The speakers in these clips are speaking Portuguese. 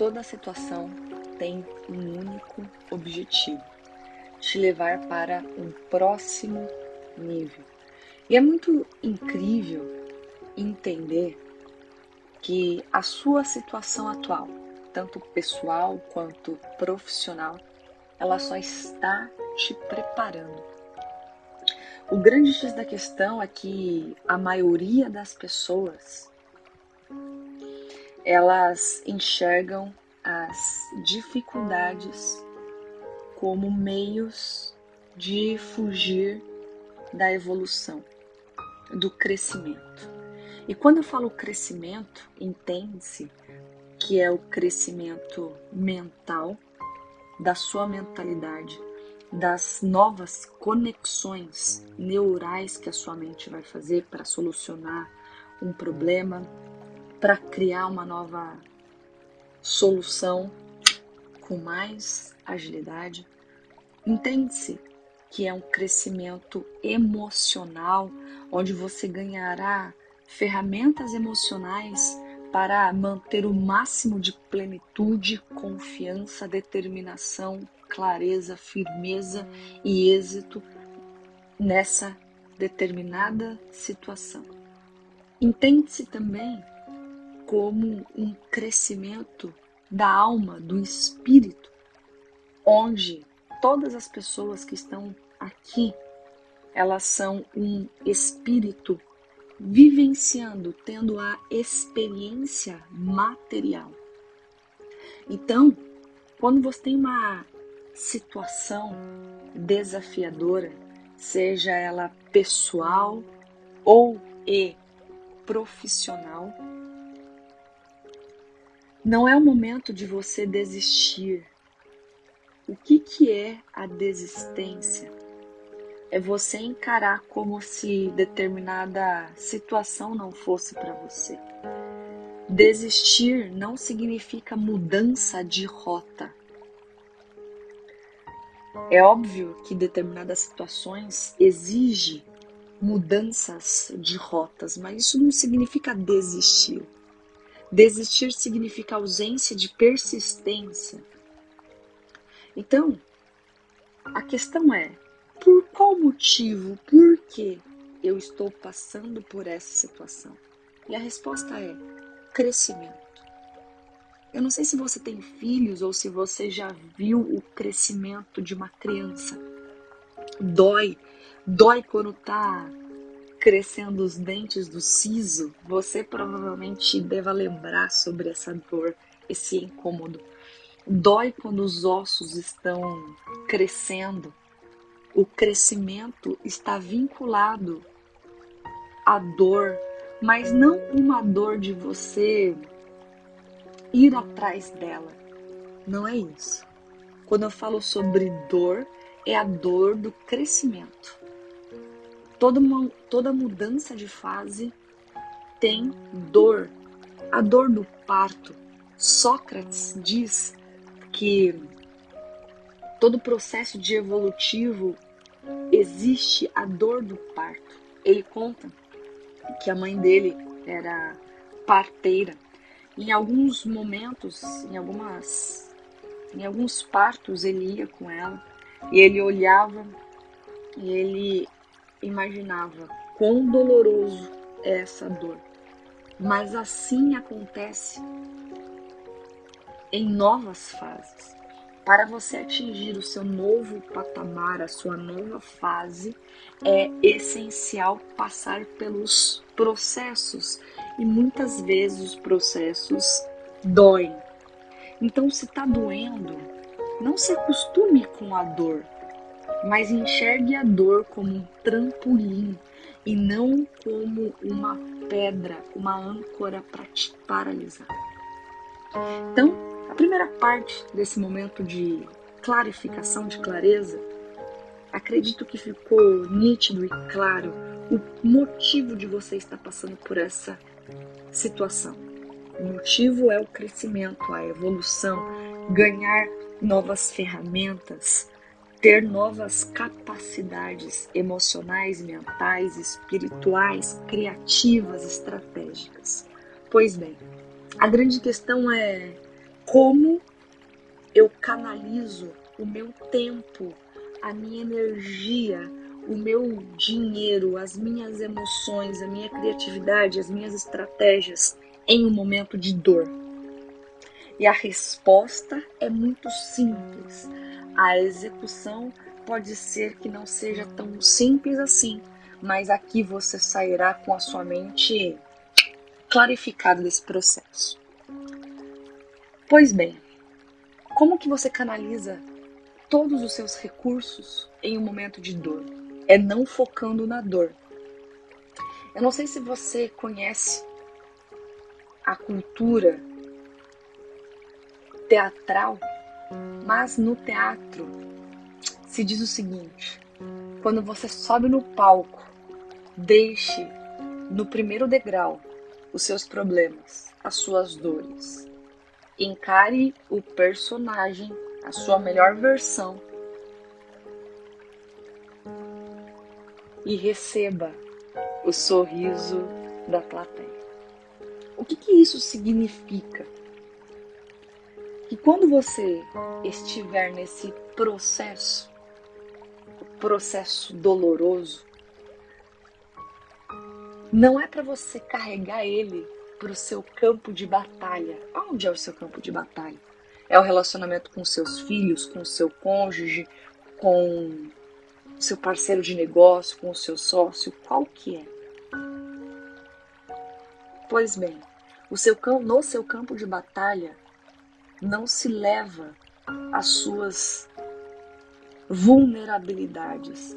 Toda situação tem um único objetivo: te levar para um próximo nível. E é muito incrível entender que a sua situação atual, tanto pessoal quanto profissional, ela só está te preparando. O grande X da questão é que a maioria das pessoas elas enxergam as dificuldades como meios de fugir da evolução, do crescimento. E quando eu falo crescimento, entende-se que é o crescimento mental, da sua mentalidade, das novas conexões neurais que a sua mente vai fazer para solucionar um problema, para criar uma nova solução com mais agilidade. Entende-se que é um crescimento emocional, onde você ganhará ferramentas emocionais para manter o máximo de plenitude, confiança, determinação, clareza, firmeza e êxito nessa determinada situação. Entende-se também como um crescimento da alma, do espírito, onde todas as pessoas que estão aqui, elas são um espírito vivenciando, tendo a experiência material. Então, quando você tem uma situação desafiadora, seja ela pessoal ou e profissional, não é o momento de você desistir. O que, que é a desistência? É você encarar como se determinada situação não fosse para você. Desistir não significa mudança de rota. É óbvio que determinadas situações exigem mudanças de rotas, mas isso não significa desistir. Desistir significa ausência de persistência. Então, a questão é: por qual motivo, por que eu estou passando por essa situação? E a resposta é: crescimento. Eu não sei se você tem filhos ou se você já viu o crescimento de uma criança. Dói, dói quando tá crescendo os dentes do siso, você provavelmente deva lembrar sobre essa dor, esse incômodo. Dói quando os ossos estão crescendo. O crescimento está vinculado à dor, mas não uma dor de você ir atrás dela. Não é isso. Quando eu falo sobre dor, é a dor do crescimento. Toda, uma, toda mudança de fase tem dor. A dor do parto. Sócrates diz que todo processo de evolutivo existe a dor do parto. Ele conta que a mãe dele era parteira. Em alguns momentos, em algumas em alguns partos ele ia com ela e ele olhava e ele imaginava quão doloroso é essa dor. Mas assim acontece em novas fases. Para você atingir o seu novo patamar, a sua nova fase, é essencial passar pelos processos e muitas vezes os processos doem. Então, se está doendo, não se acostume com a dor mas enxergue a dor como um trampolim e não como uma pedra, uma âncora para te paralisar. Então, a primeira parte desse momento de clarificação, de clareza, acredito que ficou nítido e claro o motivo de você estar passando por essa situação. O motivo é o crescimento, a evolução, ganhar novas ferramentas, ter novas capacidades emocionais, mentais, espirituais, criativas, estratégicas. Pois bem, a grande questão é como eu canalizo o meu tempo, a minha energia, o meu dinheiro, as minhas emoções, a minha criatividade, as minhas estratégias em um momento de dor? E a resposta é muito simples. A execução pode ser que não seja tão simples assim, mas aqui você sairá com a sua mente clarificada desse processo. Pois bem, como que você canaliza todos os seus recursos em um momento de dor? É não focando na dor. Eu não sei se você conhece a cultura teatral, mas no teatro se diz o seguinte: quando você sobe no palco, deixe no primeiro degrau os seus problemas, as suas dores. Encare o personagem, a sua melhor versão e receba o sorriso da plateia. O que, que isso significa? Que quando você estiver nesse processo processo doloroso, não é para você carregar ele para o seu campo de batalha. Onde é o seu campo de batalha? É o relacionamento com seus filhos, com seu cônjuge, com seu parceiro de negócio, com o seu sócio, qual que é? Pois bem, o seu, no seu campo de batalha não se leva as suas vulnerabilidades.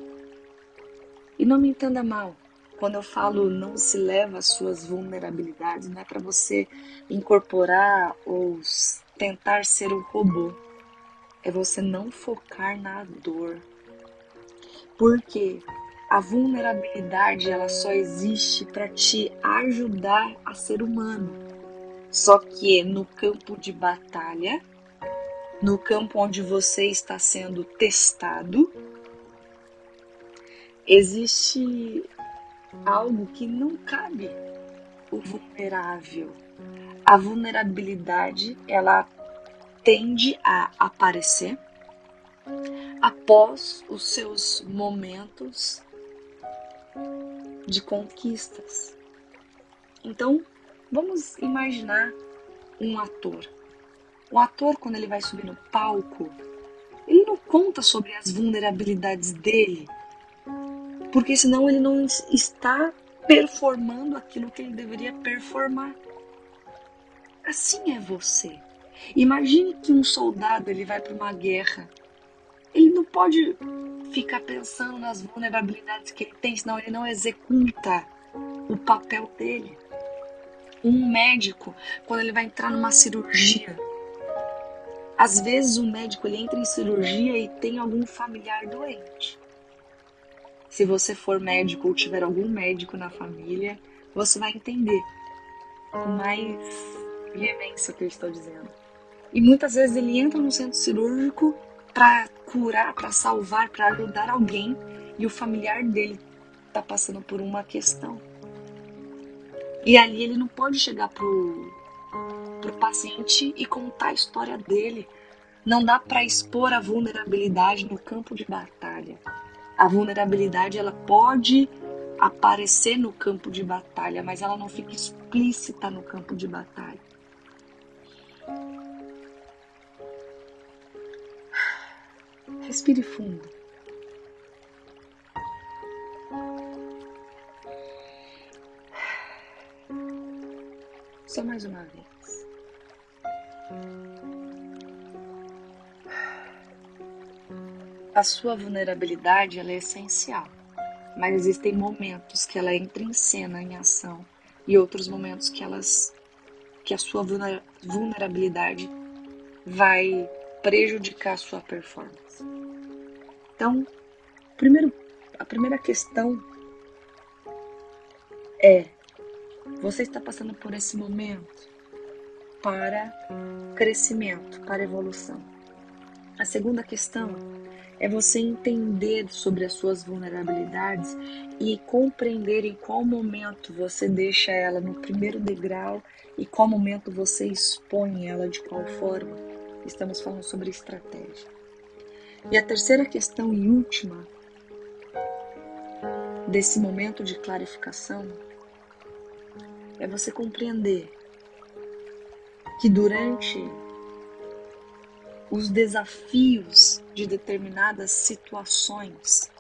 E não me entenda mal, quando eu falo não se leva às suas vulnerabilidades, não é para você incorporar ou tentar ser um robô. É você não focar na dor. Porque a vulnerabilidade ela só existe para te ajudar a ser humano. Só que no campo de batalha no campo onde você está sendo testado, existe algo que não cabe o vulnerável. A vulnerabilidade, ela tende a aparecer após os seus momentos de conquistas. Então, vamos imaginar um ator. O ator, quando ele vai subir no palco, ele não conta sobre as vulnerabilidades dele, porque senão ele não está performando aquilo que ele deveria performar. Assim é você. Imagine que um soldado ele vai para uma guerra. Ele não pode ficar pensando nas vulnerabilidades que ele tem, senão ele não executa o papel dele. Um médico, quando ele vai entrar numa cirurgia, às vezes o médico ele entra em cirurgia e tem algum familiar doente. Se você for médico ou tiver algum médico na família, você vai entender com mais veemência o que eu estou dizendo. E muitas vezes ele entra no centro cirúrgico para curar, para salvar, para ajudar alguém e o familiar dele está passando por uma questão. E ali ele não pode chegar pro para o paciente e contar a história dele. Não dá para expor a vulnerabilidade no campo de batalha. A vulnerabilidade ela pode aparecer no campo de batalha, mas ela não fica explícita no campo de batalha. Respire fundo. Mais uma vez. A sua vulnerabilidade é essencial, mas existem momentos que ela entra em cena, em ação, e outros momentos que elas que a sua vulnerabilidade vai prejudicar a sua performance. Então, primeiro, a primeira questão é: você está passando por esse momento? para crescimento, para evolução. A segunda questão é você entender sobre as suas vulnerabilidades e compreender em qual momento você deixa ela no primeiro degrau e qual momento você expõe ela de qual forma. Estamos falando sobre estratégia. E a terceira questão e última desse momento de clarificação é você compreender que durante os desafios de determinadas situações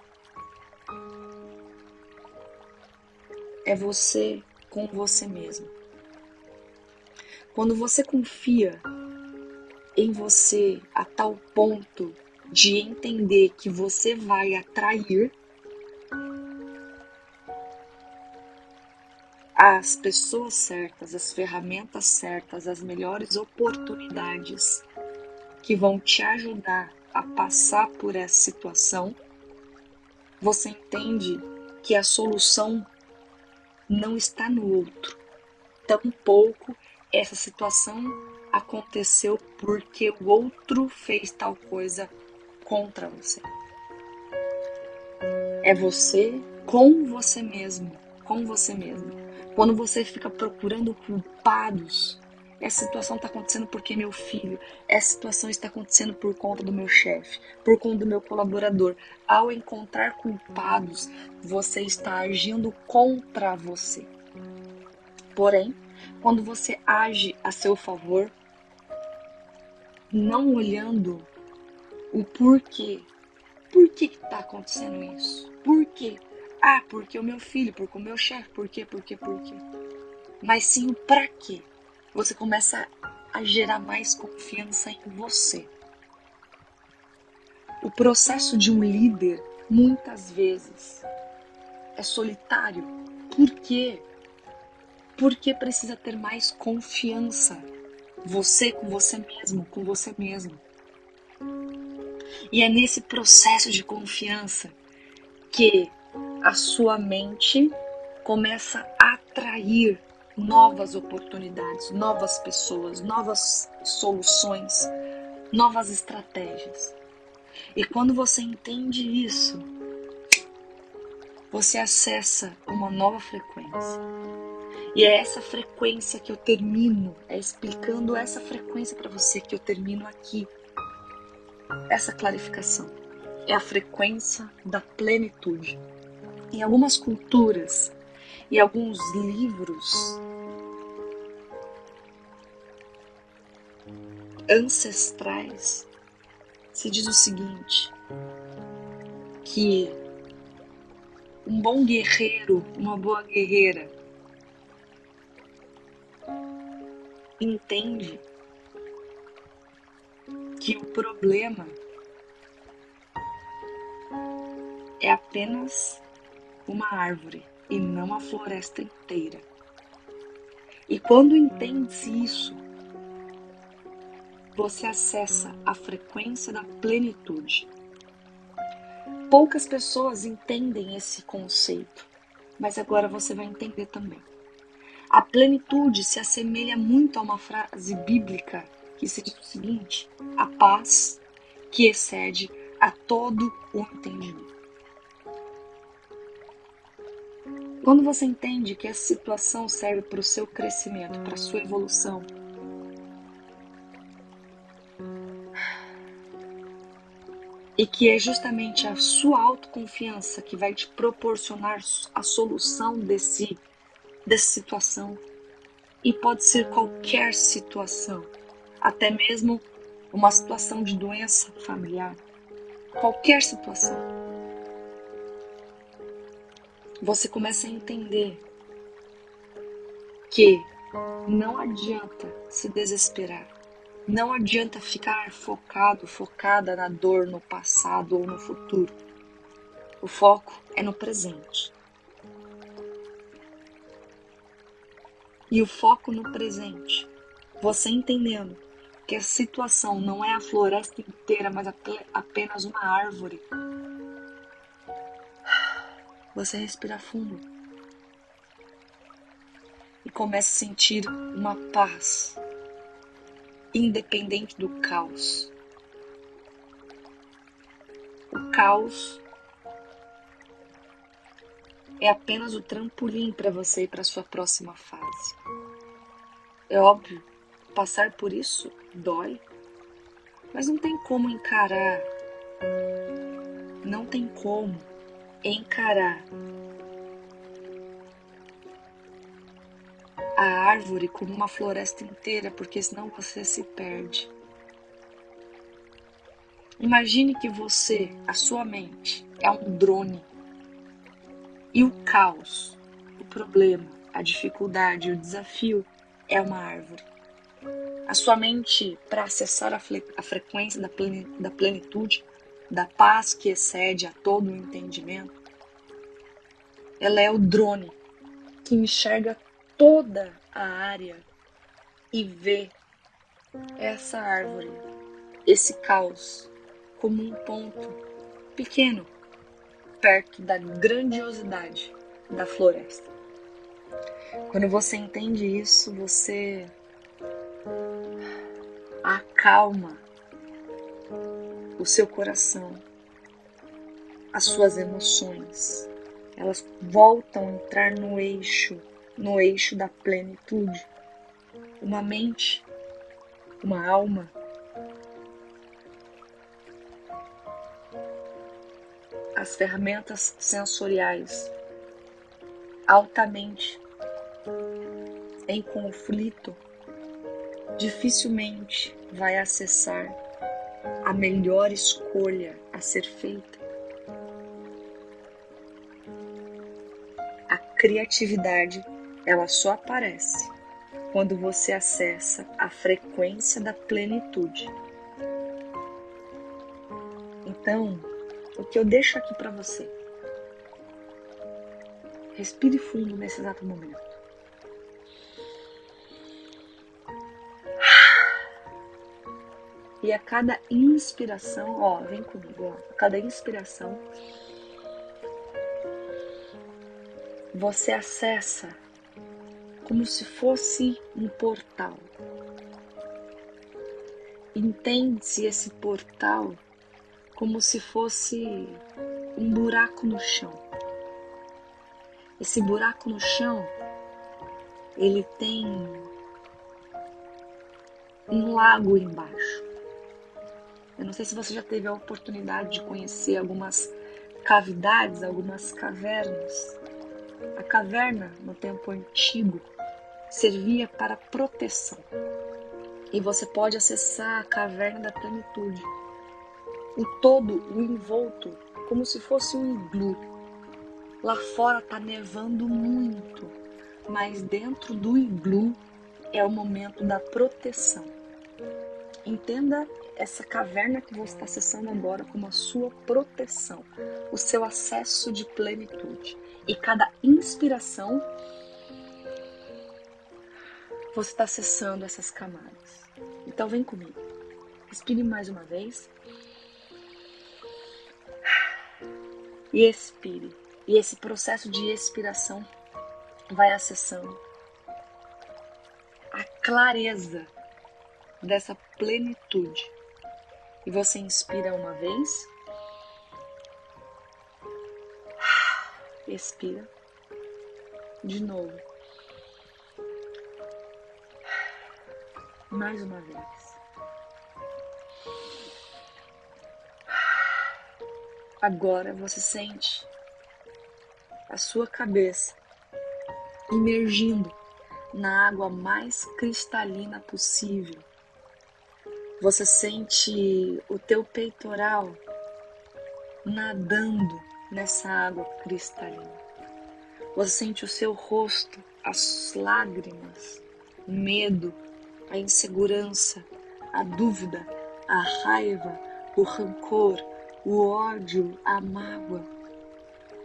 é você com você mesmo. Quando você confia em você a tal ponto de entender que você vai atrair as pessoas certas, as ferramentas certas, as melhores oportunidades que vão te ajudar a passar por essa situação, você entende que a solução não está no outro. Tampouco essa situação aconteceu porque o outro fez tal coisa contra você. É você com você mesmo, com você mesmo. Quando você fica procurando culpados, essa situação está acontecendo porque meu filho, essa situação está acontecendo por conta do meu chefe, por conta do meu colaborador. Ao encontrar culpados, você está agindo contra você. Porém, quando você age a seu favor, não olhando o porquê. Por que está acontecendo isso? Por quê? Ah, porque o meu filho, porque o meu chefe, por quê, por quê, por quê? Mas sim o para quê. Você começa a gerar mais confiança em você. O processo de um líder, muitas vezes, é solitário. Por quê? Porque precisa ter mais confiança. Você com você mesmo, com você mesmo. E é nesse processo de confiança que a sua mente começa a atrair novas oportunidades, novas pessoas, novas soluções, novas estratégias. E quando você entende isso, você acessa uma nova frequência. E é essa frequência que eu termino, é explicando essa frequência para você que eu termino aqui. Essa clarificação é a frequência da plenitude. Em algumas culturas e alguns livros ancestrais se diz o seguinte: que um bom guerreiro, uma boa guerreira, entende que o problema é apenas uma árvore e não a floresta inteira. E quando entende-se isso, você acessa a frequência da plenitude. Poucas pessoas entendem esse conceito, mas agora você vai entender também. A plenitude se assemelha muito a uma frase bíblica que se diz o seguinte: a paz que excede a todo o entendimento. Quando você entende que essa situação serve para o seu crescimento, para a sua evolução, e que é justamente a sua autoconfiança que vai te proporcionar a solução desse dessa situação. E pode ser qualquer situação, até mesmo uma situação de doença familiar, qualquer situação você começa a entender que não adianta se desesperar. Não adianta ficar focado, focada na dor, no passado ou no futuro. O foco é no presente. E o foco no presente, você entendendo que a situação não é a floresta inteira, mas apenas uma árvore você respira fundo e começa a sentir uma paz independente do caos. O caos é apenas o trampolim para você ir para sua próxima fase. É óbvio, passar por isso dói, mas não tem como encarar. Não tem como encarar a árvore como uma floresta inteira, porque senão você se perde. Imagine que você, a sua mente, é um drone e o caos, o problema, a dificuldade, o desafio é uma árvore. A sua mente, para acessar a, a frequência da, plen da plenitude, da paz que excede a todo o entendimento, ela é o drone que enxerga toda a área e vê essa árvore, esse caos, como um ponto pequeno perto da grandiosidade da floresta. Quando você entende isso, você acalma o seu coração, as suas emoções. Elas voltam a entrar no eixo, no eixo da plenitude. Uma mente, uma alma as ferramentas sensoriais altamente em conflito, dificilmente vai acessar a melhor escolha a ser feita. A criatividade, ela só aparece quando você acessa a frequência da plenitude. Então, o que eu deixo aqui para você. Respire fundo nesse exato momento. E a cada inspiração, ó, vem comigo, ó, a cada inspiração, você acessa como se fosse um portal. Entende-se esse portal como se fosse um buraco no chão. Esse buraco no chão, ele tem um lago embaixo. Eu não sei se você já teve a oportunidade de conhecer algumas cavidades, algumas cavernas. A caverna, no tempo antigo, servia para proteção. E você pode acessar a caverna da plenitude o todo, o envolto, como se fosse um iglu. Lá fora tá nevando muito, mas dentro do iglu é o momento da proteção. Entenda essa caverna que você está acessando agora como a sua proteção, o seu acesso de plenitude. E cada inspiração você está acessando essas camadas. Então vem comigo. Respire mais uma vez. e expire. E esse processo de expiração vai acessando a clareza dessa plenitude. E você inspira uma vez, expira de novo, mais uma vez. Agora você sente a sua cabeça imergindo na água mais cristalina possível. Você sente o teu peitoral nadando nessa água cristalina. Você sente o seu rosto, as lágrimas, o medo, a insegurança, a dúvida, a raiva, o rancor, o ódio, a mágoa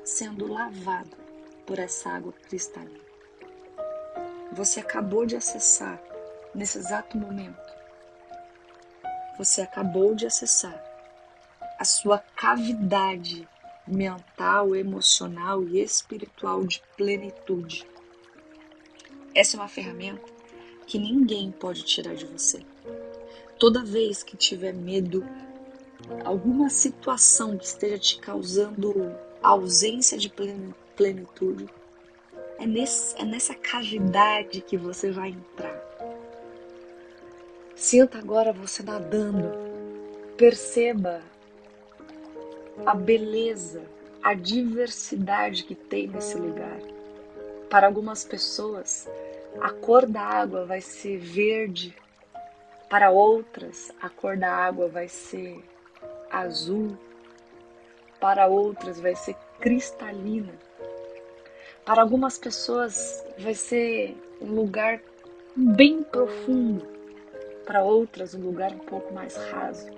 sendo lavado por essa água cristalina. Você acabou de acessar nesse exato momento. Você acabou de acessar a sua cavidade mental, emocional e espiritual de plenitude. Essa é uma ferramenta que ninguém pode tirar de você. Toda vez que tiver medo, alguma situação que esteja te causando ausência de plenitude, é, nesse, é nessa cavidade que você vai entrar. Sinta agora você nadando. Perceba a beleza, a diversidade que tem nesse lugar. Para algumas pessoas, a cor da água vai ser verde, para outras, a cor da água vai ser azul, para outras, vai ser cristalina. Para algumas pessoas, vai ser um lugar bem profundo, para outras, um lugar um pouco mais raso,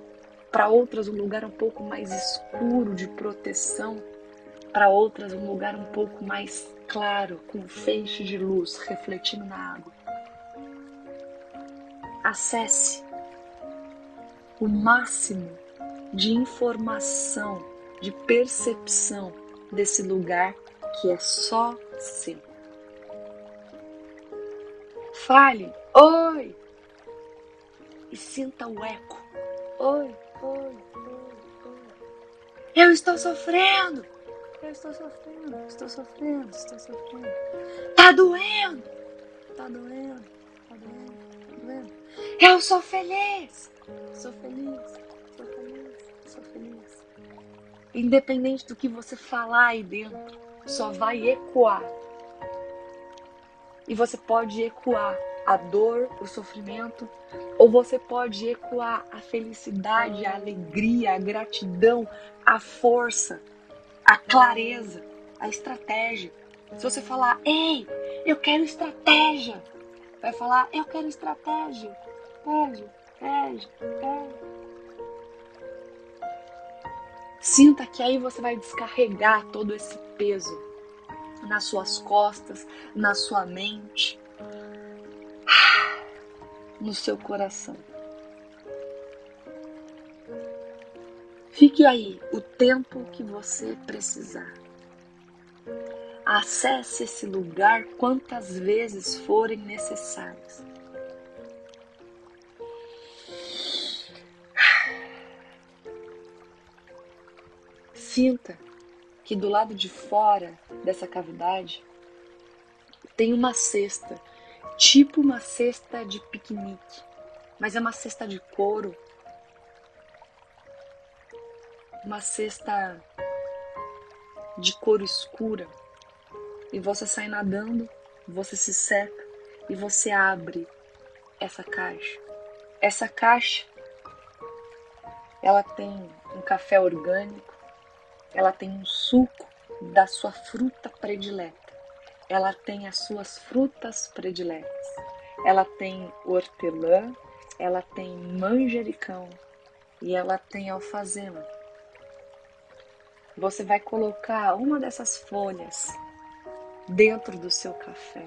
para outras, um lugar um pouco mais escuro de proteção, para outras, um lugar um pouco mais claro, com feixe de luz refletindo na água. Acesse o máximo de informação, de percepção desse lugar que é só seu. Fale, oi! E sinta o eco. Oi, oi, oi, oi. Eu estou sofrendo! Eu estou sofrendo, estou sofrendo, estou sofrendo. Tá doendo! Tá doendo, tá doendo, tá doendo. Eu sou feliz! Sou feliz, sou feliz, sou feliz. Independente do que você falar aí dentro, só vai ecoar. E você pode ecoar a dor, o sofrimento, ou você pode ecoar a felicidade, a alegria, a gratidão, a força, a clareza, a estratégia. Se você falar, ei, eu quero estratégia, vai falar, eu quero estratégia, estratégia, estratégia, estratégia. Sinta que aí você vai descarregar todo esse peso nas suas costas, na sua mente, no seu coração. Fique aí o tempo que você precisar. Acesse esse lugar quantas vezes forem necessárias. Sinta que do lado de fora dessa cavidade tem uma cesta, tipo uma cesta de piquenique, mas é uma cesta de couro. Uma cesta de cor escura. E você sai nadando, você se seca e você abre essa caixa. Essa caixa ela tem um café orgânico, ela tem um suco da sua fruta predileta, ela tem as suas frutas prediletas, ela tem hortelã, ela tem manjericão e ela tem alfazema você vai colocar uma dessas folhas dentro do seu café.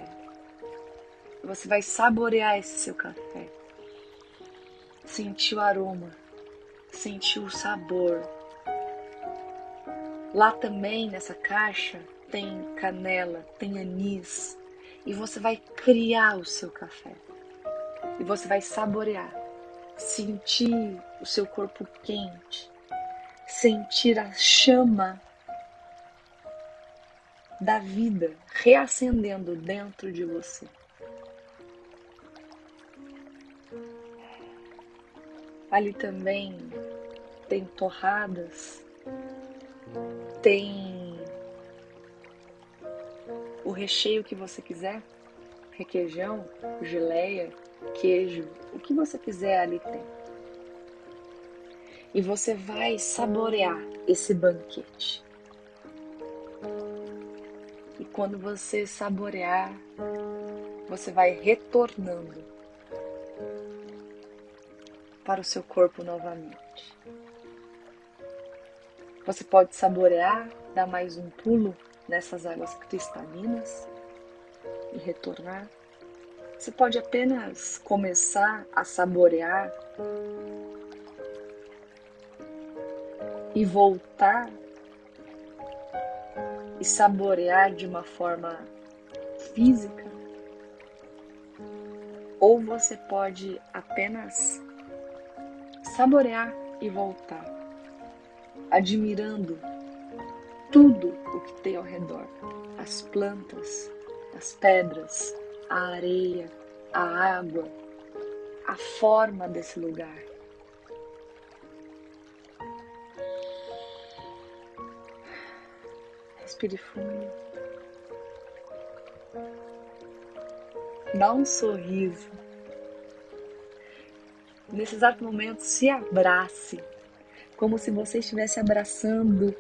Você vai saborear esse seu café. Sentir o aroma, sentir o sabor. Lá também nessa caixa tem canela, tem anis, e você vai criar o seu café. E você vai saborear, sentir o seu corpo quente, sentir a chama da vida reacendendo dentro de você. Ali também tem torradas, tem o recheio que você quiser, requeijão, geleia, queijo, o que você quiser ali tem e você vai saborear esse banquete. E quando você saborear, você vai retornando para o seu corpo novamente. Você pode saborear, dar mais um pulo nessas águas cristalinas e retornar. Você pode apenas começar a saborear e voltar e saborear de uma forma física, ou você pode apenas saborear e voltar admirando tudo o que tem ao redor: as plantas, as pedras, a areia, a água, a forma desse lugar. Respire fundo. Dá um sorriso. Nesse exato momento, se abrace, como se você estivesse abraçando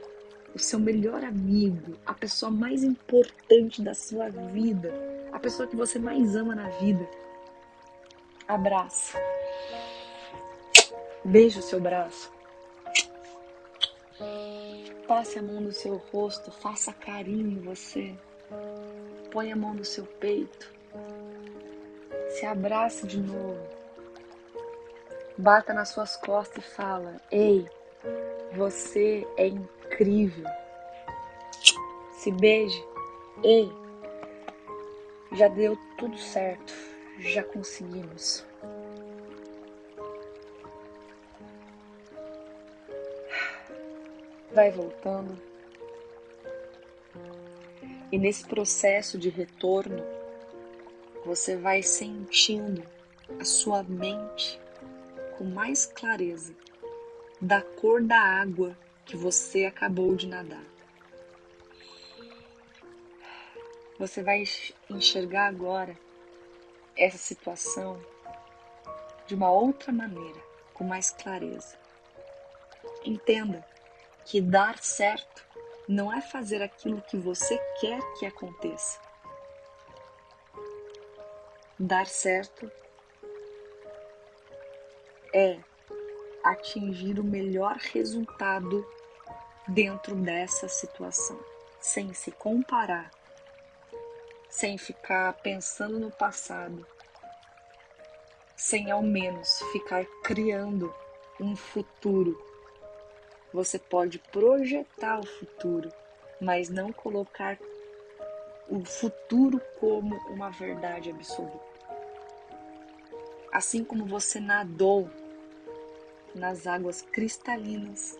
o seu melhor amigo, a pessoa mais importante da sua vida, a pessoa que você mais ama na vida. Abraça. Beije o seu braço. Passe a mão no seu rosto, faça carinho em você. Põe a mão no seu peito. Se abrace de novo. Bata nas suas costas e fala: Ei, você é incrível. Se beije. Ei, já deu tudo certo. Já conseguimos. vai voltando. E nesse processo de retorno, você vai sentindo a sua mente com mais clareza da cor da água que você acabou de nadar. Você vai enxergar agora essa situação de uma outra maneira, com mais clareza. Entenda que dar certo não é fazer aquilo que você quer que aconteça. Dar certo é atingir o melhor resultado dentro dessa situação, sem se comparar, sem ficar pensando no passado, sem ao menos ficar criando um futuro você pode projetar o futuro, mas não colocar o futuro como uma verdade absoluta. Assim como você nadou nas águas cristalinas,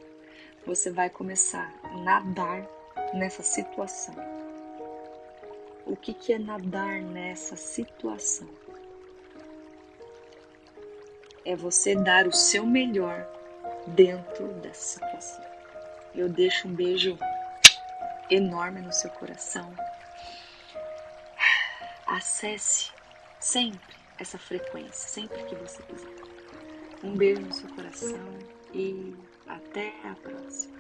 você vai começar a nadar nessa situação. O que, que é nadar nessa situação? É você dar o seu melhor dentro dessa situação. Eu deixo um beijo enorme no seu coração. Acesse sempre essa frequência, sempre que você quiser. Um beijo no seu coração e até a próxima.